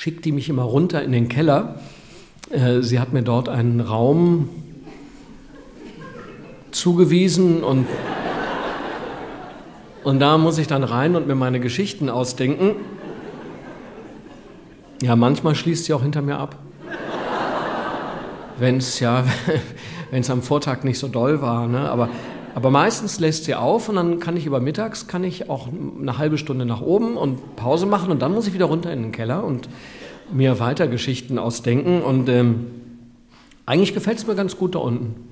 schickt die mich immer runter in den Keller. Äh, sie hat mir dort einen Raum zugewiesen und, und da muss ich dann rein und mir meine Geschichten ausdenken. Ja, manchmal schließt sie auch hinter mir ab. Wenn es ja, wenn es am Vortag nicht so doll war, ne? aber aber meistens lässt sie auf und dann kann ich über mittags kann ich auch eine halbe Stunde nach oben und Pause machen und dann muss ich wieder runter in den Keller und mir weiter Geschichten ausdenken. Und ähm, eigentlich gefällt es mir ganz gut da unten.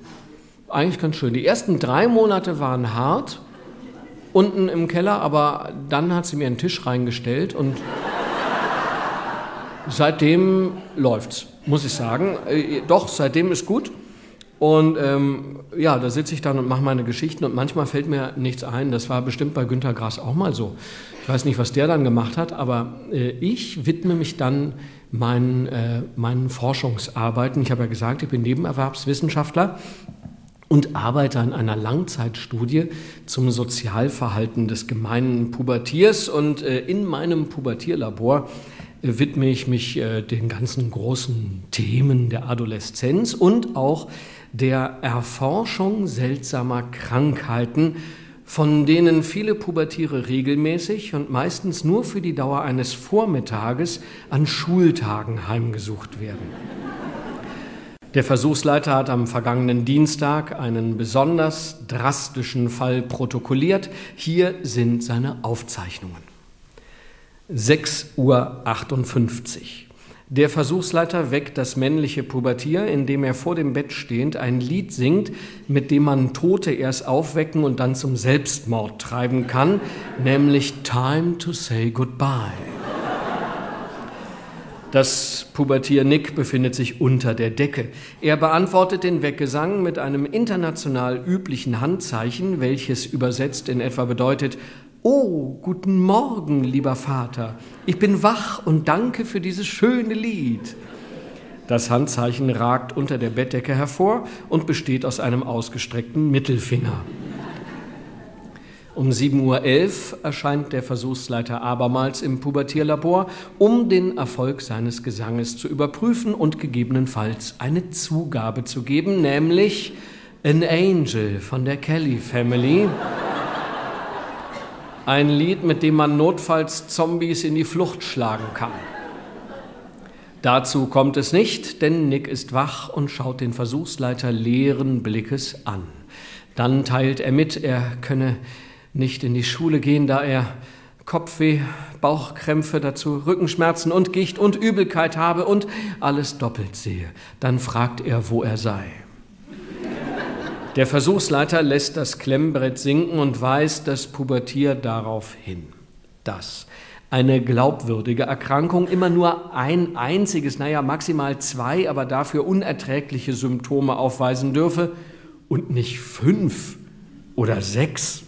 Eigentlich ganz schön. Die ersten drei Monate waren hart unten im Keller, aber dann hat sie mir einen Tisch reingestellt und seitdem läuft's, muss ich sagen. Äh, doch, seitdem ist gut. Und ähm, ja, da sitze ich dann und mache meine Geschichten und manchmal fällt mir nichts ein. Das war bestimmt bei Günter Grass auch mal so. Ich weiß nicht, was der dann gemacht hat, aber äh, ich widme mich dann meinen, äh, meinen Forschungsarbeiten. Ich habe ja gesagt, ich bin Nebenerwerbswissenschaftler und arbeite an einer Langzeitstudie zum Sozialverhalten des gemeinen Pubertiers. Und äh, in meinem Pubertierlabor widme ich mich äh, den ganzen großen Themen der Adoleszenz und auch der Erforschung seltsamer Krankheiten, von denen viele Pubertiere regelmäßig und meistens nur für die Dauer eines Vormittages an Schultagen heimgesucht werden. Der Versuchsleiter hat am vergangenen Dienstag einen besonders drastischen Fall protokolliert. Hier sind seine Aufzeichnungen. 6.58 Uhr. Der Versuchsleiter weckt das männliche Pubertier, indem er vor dem Bett stehend ein Lied singt, mit dem man Tote erst aufwecken und dann zum Selbstmord treiben kann, nämlich Time to Say Goodbye. Das Pubertier Nick befindet sich unter der Decke. Er beantwortet den Weggesang mit einem international üblichen Handzeichen, welches übersetzt in etwa bedeutet Oh, guten Morgen, lieber Vater. Ich bin wach und danke für dieses schöne Lied. Das Handzeichen ragt unter der Bettdecke hervor und besteht aus einem ausgestreckten Mittelfinger. Um 7.11 Uhr erscheint der Versuchsleiter abermals im Pubertierlabor, um den Erfolg seines Gesanges zu überprüfen und gegebenenfalls eine Zugabe zu geben, nämlich An Angel von der Kelly Family. Ein Lied, mit dem man notfalls Zombies in die Flucht schlagen kann. Dazu kommt es nicht, denn Nick ist wach und schaut den Versuchsleiter leeren Blickes an. Dann teilt er mit, er könne nicht in die Schule gehen, da er Kopfweh, Bauchkrämpfe dazu, Rückenschmerzen und Gicht und Übelkeit habe und alles doppelt sehe. Dann fragt er, wo er sei. Der Versuchsleiter lässt das Klemmbrett sinken und weist das Pubertier darauf hin, dass eine glaubwürdige Erkrankung immer nur ein einziges, naja maximal zwei, aber dafür unerträgliche Symptome aufweisen dürfe und nicht fünf oder sechs.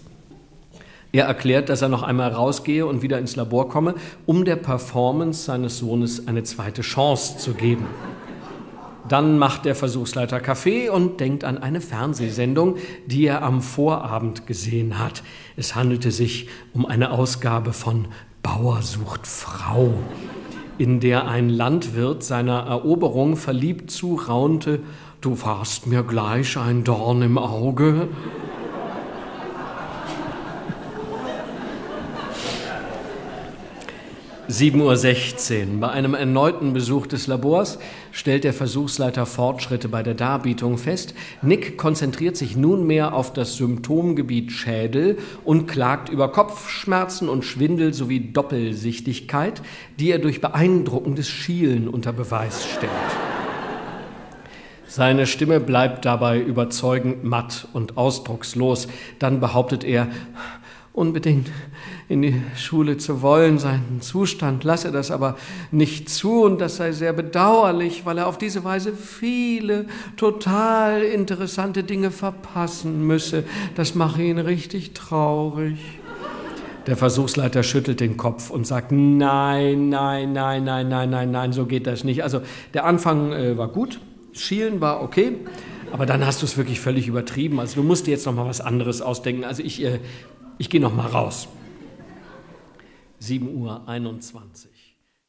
Er erklärt, dass er noch einmal rausgehe und wieder ins Labor komme, um der Performance seines Sohnes eine zweite Chance zu geben. Dann macht der Versuchsleiter Kaffee und denkt an eine Fernsehsendung, die er am Vorabend gesehen hat. Es handelte sich um eine Ausgabe von Bauer sucht Frau, in der ein Landwirt seiner Eroberung verliebt zuraunte, du warst mir gleich ein Dorn im Auge. 7.16 Uhr. Bei einem erneuten Besuch des Labors stellt der Versuchsleiter Fortschritte bei der Darbietung fest. Nick konzentriert sich nunmehr auf das Symptomgebiet Schädel und klagt über Kopfschmerzen und Schwindel sowie Doppelsichtigkeit, die er durch beeindruckendes Schielen unter Beweis stellt. Seine Stimme bleibt dabei überzeugend matt und ausdruckslos. Dann behauptet er, unbedingt in die Schule zu wollen. Seinen Zustand lasse das aber nicht zu und das sei sehr bedauerlich, weil er auf diese Weise viele total interessante Dinge verpassen müsse. Das mache ihn richtig traurig. Der Versuchsleiter schüttelt den Kopf und sagt, nein, nein, nein, nein, nein, nein, nein, so geht das nicht. Also der Anfang äh, war gut, Schielen war okay, aber dann hast du es wirklich völlig übertrieben. Also du musst dir jetzt noch mal was anderes ausdenken. Also ich, äh, ich gehe noch mal raus. 7.21 Uhr.